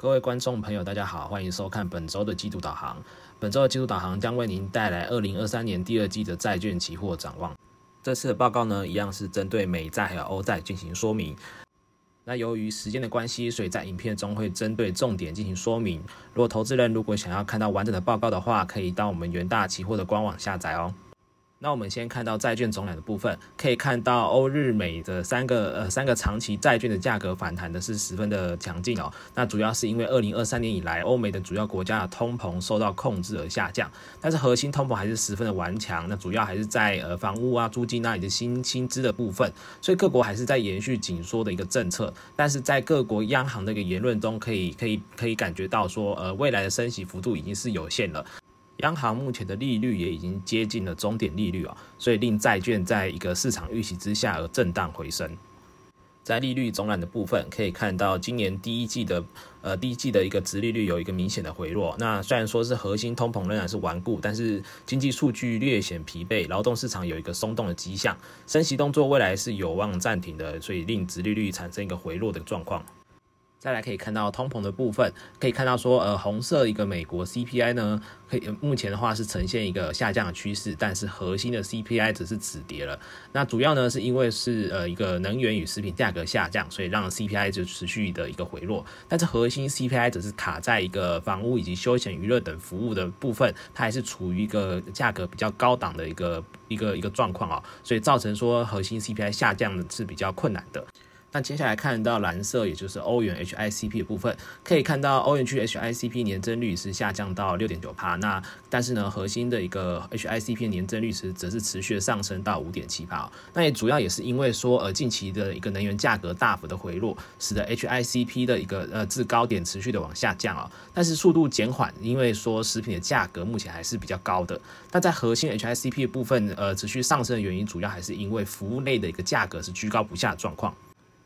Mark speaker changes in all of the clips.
Speaker 1: 各位观众朋友，大家好，欢迎收看本周的季度导航。本周的季度导航将为您带来二零二三年第二季的债券期货展望。这次的报告呢，一样是针对美债还有欧债进行说明。那由于时间的关系，所以在影片中会针对重点进行说明。如果投资人如果想要看到完整的报告的话，可以到我们元大期货的官网下载哦。那我们先看到债券总量的部分，可以看到欧日美的三个呃三个长期债券的价格反弹的是十分的强劲哦。那主要是因为二零二三年以来，欧美的主要国家的通膨受到控制而下降，但是核心通膨还是十分的顽强。那主要还是在呃房屋啊、租金那里的薪薪资的部分，所以各国还是在延续紧缩的一个政策。但是在各国央行的一个言论中，可以可以可以感觉到说，呃未来的升息幅度已经是有限了。央行目前的利率也已经接近了终点利率啊，所以令债券在一个市场预期之下而震荡回升。在利率总览的部分，可以看到今年第一季的呃第一季的一个值利率有一个明显的回落。那虽然说是核心通膨仍然是顽固，但是经济数据略显疲惫，劳动市场有一个松动的迹象，升息动作未来是有望暂停的，所以令值利率产生一个回落的状况。再来可以看到通膨的部分，可以看到说，呃，红色一个美国 CPI 呢，可以目前的话是呈现一个下降的趋势，但是核心的 CPI 只是止跌了。那主要呢是因为是呃一个能源与食品价格下降，所以让 CPI 就持续的一个回落。但是核心 CPI 只是卡在一个房屋以及休闲娱乐等服务的部分，它还是处于一个价格比较高档的一个一个一个状况啊，所以造成说核心 CPI 下降是比较困难的。那接下来看到蓝色，也就是欧元 HICP 的部分，可以看到欧元区 HICP 年增率是下降到六点九帕，那但是呢，核心的一个 HICP 年增率是则是持续的上升到五点七帕。那也主要也是因为说，呃，近期的一个能源价格大幅的回落，使得 HICP 的一个呃至高点持续的往下降啊，但是速度减缓，因为说食品的价格目前还是比较高的。那在核心 HICP 的部分，呃，持续上升的原因，主要还是因为服务类的一个价格是居高不下的状况。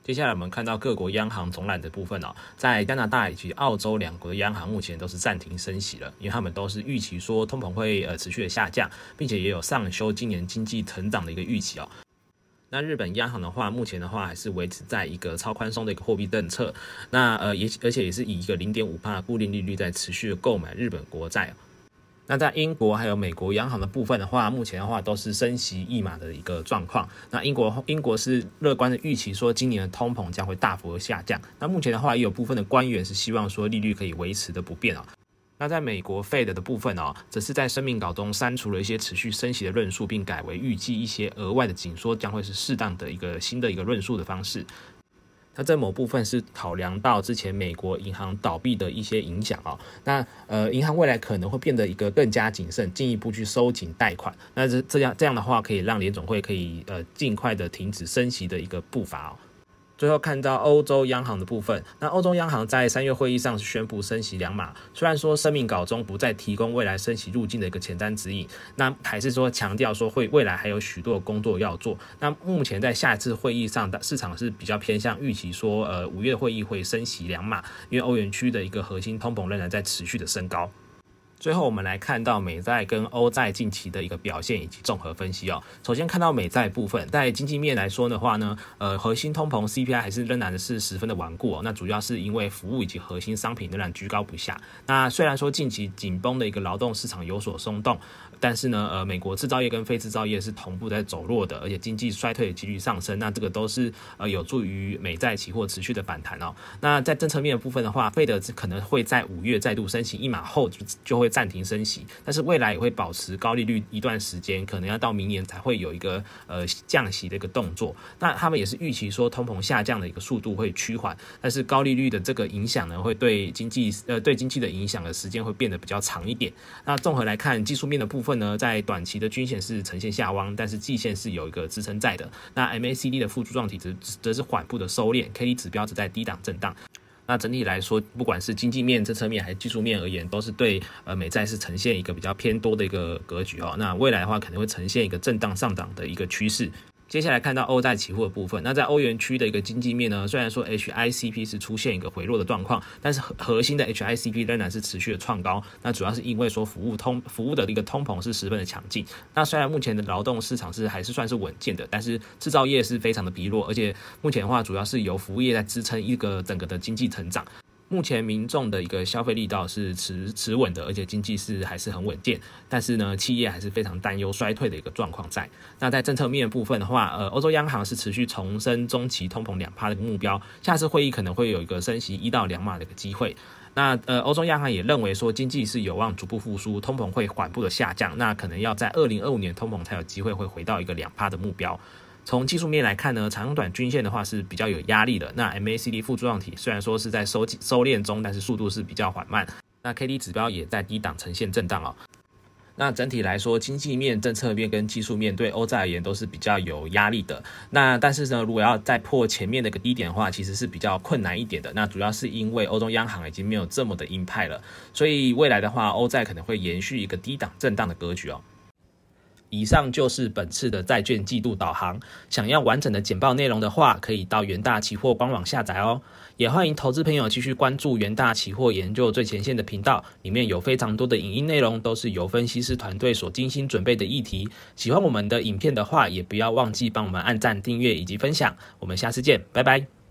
Speaker 1: 接下来我们看到各国央行总览的部分哦，在加拿大以及澳洲两国的央行目前都是暂停升息了，因为他们都是预期说通膨会呃持续的下降，并且也有上修今年经济成长的一个预期哦。那日本央行的话，目前的话还是维持在一个超宽松的一个货币政策，那呃也而且也是以一个零点五帕固定利率在持续的购买日本国债。那在英国还有美国央行的部分的话，目前的话都是升息一码的一个状况。那英国英国是乐观的预期说，今年的通膨将会大幅的下降。那目前的话，也有部分的官员是希望说利率可以维持的不变啊。那在美国 Fed 的部分哦，则是在声明稿中删除了一些持续升息的论述，并改为预计一些额外的紧缩将会是适当的一个新的一个论述的方式。它在某部分是考量到之前美国银行倒闭的一些影响啊，那呃银行未来可能会变得一个更加谨慎，进一步去收紧贷款，那这这样这样的话可以让联总会可以呃尽快的停止升息的一个步伐哦。最后看到欧洲央行的部分，那欧洲央行在三月会议上是宣布升息两码，虽然说声明稿中不再提供未来升息路径的一个前瞻指引，那还是说强调说会未来还有许多的工作要做。那目前在下一次会议上，的市场是比较偏向预期说，呃，五月会议会升息两码，因为欧元区的一个核心通膨仍然在持续的升高。最后，我们来看到美债跟欧债近期的一个表现以及综合分析哦。首先看到美债部分，在经济面来说的话呢，呃，核心通膨 CPI 还是仍然的是十分的顽固哦。那主要是因为服务以及核心商品仍然居高不下。那虽然说近期紧绷的一个劳动市场有所松动，但是呢，呃，美国制造业跟非制造业是同步在走弱的，而且经济衰退的几率上升。那这个都是呃有助于美债期货持续的反弹哦。那在政策面的部分的话，费德可能会在五月再度申请一码后就就会。会暂停升息，但是未来也会保持高利率一段时间，可能要到明年才会有一个呃降息的一个动作。那他们也是预期说通膨下降的一个速度会趋缓，但是高利率的这个影响呢，会对经济呃对经济的影响的时间会变得比较长一点。那综合来看，技术面的部分呢，在短期的均线是呈现下弯，但是季线是有一个支撑在的。那 MACD 的负柱状体则则是缓步的收敛，K D 指标只在低档震荡。那整体来说，不管是经济面政策面还是技术面而言，都是对呃美债是呈现一个比较偏多的一个格局哦。那未来的话，肯定会呈现一个震荡上涨的一个趋势。接下来看到欧债期货的部分，那在欧元区的一个经济面呢，虽然说 HICP 是出现一个回落的状况，但是核核心的 HICP 仍然是持续的创高。那主要是因为说服务通服务的一个通膨是十分的强劲。那虽然目前的劳动市场是还是算是稳健的，但是制造业是非常的疲弱，而且目前的话主要是由服务业在支撑一个整个的经济成长。目前民众的一个消费力道是持持稳的，而且经济是还是很稳健。但是呢，企业还是非常担忧衰退的一个状况在。那在政策面部分的话，呃，欧洲央行是持续重申中期通膨两帕的目标，下次会议可能会有一个升息一到两码的一个机会。那呃，欧洲央行也认为说经济是有望逐步复苏，通膨会缓步的下降，那可能要在二零二五年通膨才有机会会回到一个两帕的目标。从技术面来看呢，长短均线的话是比较有压力的。那 MACD 负柱状体虽然说是在收收敛中，但是速度是比较缓慢。那 k d 指标也在低档呈现震荡哦。那整体来说，经济面、政策面跟技术面对欧债而言都是比较有压力的。那但是呢，如果要再破前面那个低点的话，其实是比较困难一点的。那主要是因为欧洲央行已经没有这么的鹰派了，所以未来的话，欧债可能会延续一个低档震荡的格局哦。以上就是本次的债券季度导航。想要完整的简报内容的话，可以到元大期货官网下载哦。也欢迎投资朋友继续关注元大期货研究最前线的频道，里面有非常多的影音内容，都是由分析师团队所精心准备的议题。喜欢我们的影片的话，也不要忘记帮我们按赞、订阅以及分享。我们下次见，拜拜。